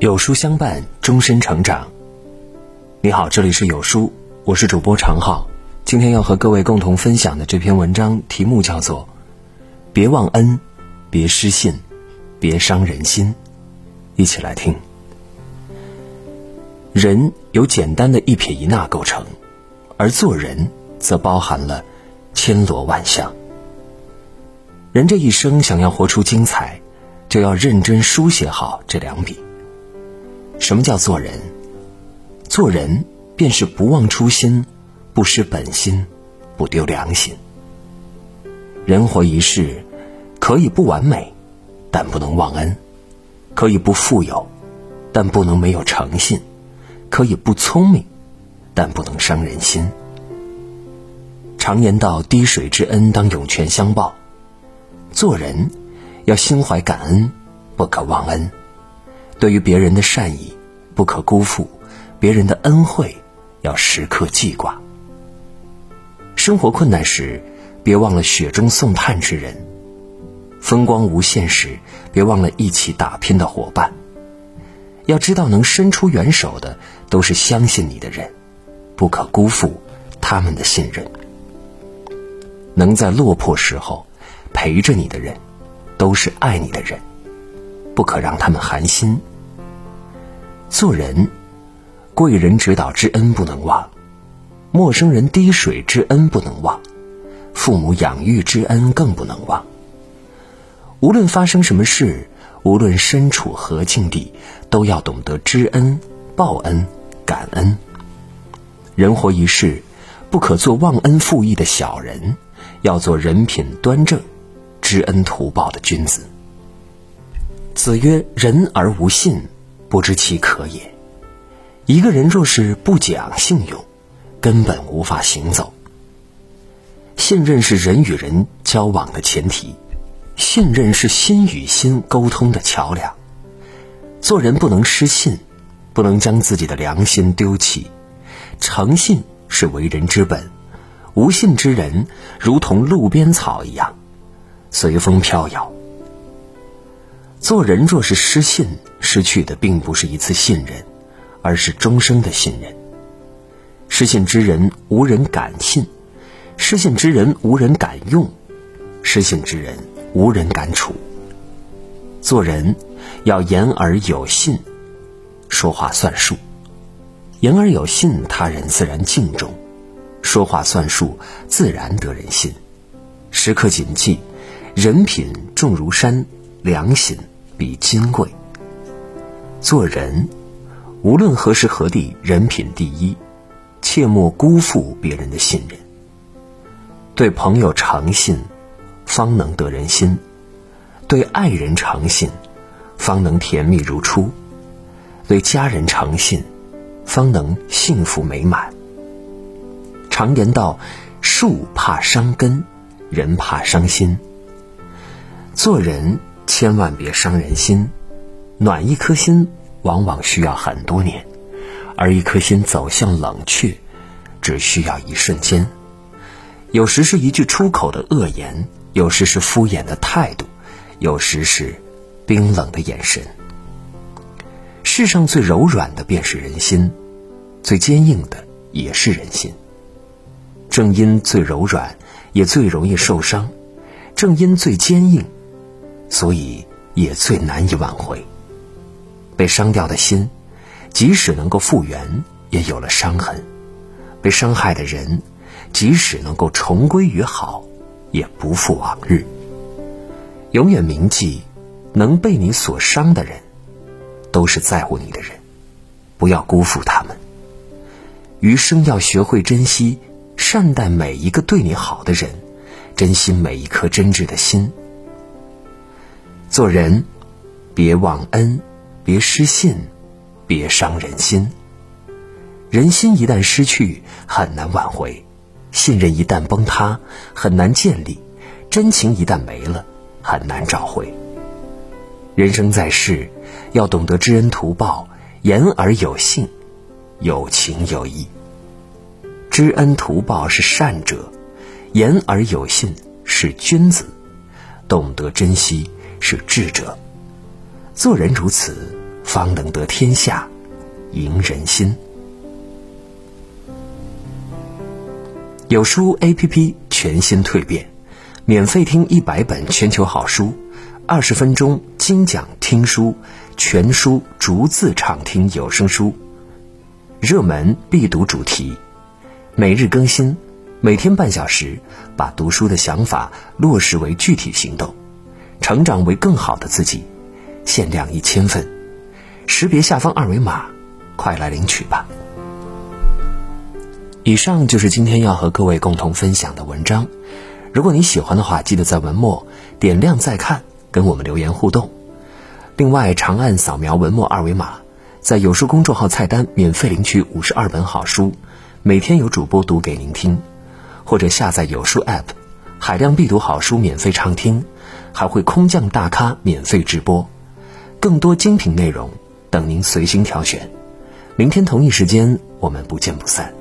有书相伴，终身成长。你好，这里是有书，我是主播常浩。今天要和各位共同分享的这篇文章题目叫做“别忘恩，别失信，别伤人心”。一起来听。人由简单的一撇一捺构成，而做人则包含了千罗万象。人这一生想要活出精彩，就要认真书写好这两笔。什么叫做人？做人便是不忘初心，不失本心，不丢良心。人活一世，可以不完美，但不能忘恩；可以不富有，但不能没有诚信；可以不聪明，但不能伤人心。常言道：“滴水之恩，当涌泉相报。”做人要心怀感恩，不可忘恩。对于别人的善意，不可辜负；别人的恩惠，要时刻记挂。生活困难时，别忘了雪中送炭之人；风光无限时，别忘了一起打拼的伙伴。要知道，能伸出援手的，都是相信你的人，不可辜负他们的信任。能在落魄时候陪着你的人，都是爱你的人，不可让他们寒心。做人，贵人指导之恩不能忘，陌生人滴水之恩不能忘，父母养育之恩更不能忘。无论发生什么事，无论身处何境地，都要懂得知恩、报恩、感恩。人活一世，不可做忘。恩负义的小人，要做人品端正、知恩图报的君子。子曰：“人而无信。”不知其可也。一个人若是不讲信用，根本无法行走。信任是人与人交往的前提，信任是心与心沟通的桥梁。做人不能失信，不能将自己的良心丢弃。诚信是为人之本，无信之人如同路边草一样，随风飘摇。做人若是失信，失去的并不是一次信任，而是终生的信任。失信之人无人敢信，失信之人无人敢用，失信之人无人敢处。做人要言而有信，说话算数。言而有信，他人自然敬重；说话算数，自然得人心。时刻谨记，人品重如山，良心。比金贵。做人，无论何时何地，人品第一，切莫辜负别人的信任。对朋友诚信，方能得人心；对爱人诚信，方能甜蜜如初；对家人诚信，方能幸福美满。常言道：“树怕伤根，人怕伤心。”做人。千万别伤人心，暖一颗心往往需要很多年，而一颗心走向冷却，只需要一瞬间。有时是一句出口的恶言，有时是敷衍的态度，有时是冰冷的眼神。世上最柔软的便是人心，最坚硬的也是人心。正因最柔软，也最容易受伤；正因最坚硬。所以也最难以挽回。被伤掉的心，即使能够复原，也有了伤痕；被伤害的人，即使能够重归于好，也不复往日。永远铭记，能被你所伤的人，都是在乎你的人，不要辜负他们。余生要学会珍惜、善待每一个对你好的人，珍惜每一颗真挚的心。做人，别忘恩，别失信，别伤人心。人心一旦失去，很难挽回；信任一旦崩塌，很难建立；真情一旦没了，很难找回。人生在世，要懂得知恩图报，言而有信，有情有义。知恩图报是善者，言而有信是君子，懂得珍惜。是智者，做人如此，方能得天下，赢人心。有书 APP 全新蜕变，免费听一百本全球好书，二十分钟精讲听书，全书逐字畅听有声书，热门必读主题，每日更新，每天半小时，把读书的想法落实为具体行动，成长为更好的自己。限量一千份，识别下方二维码，快来领取吧。以上就是今天要和各位共同分享的文章。如果你喜欢的话，记得在文末点亮再看，跟我们留言互动。另外，长按扫描文末二维码，在有书公众号菜单免费领取五十二本好书，每天有主播读给您听，或者下载有书 App，海量必读好书免费畅听，还会空降大咖免费直播。更多精品内容等您随心挑选，明天同一时间我们不见不散。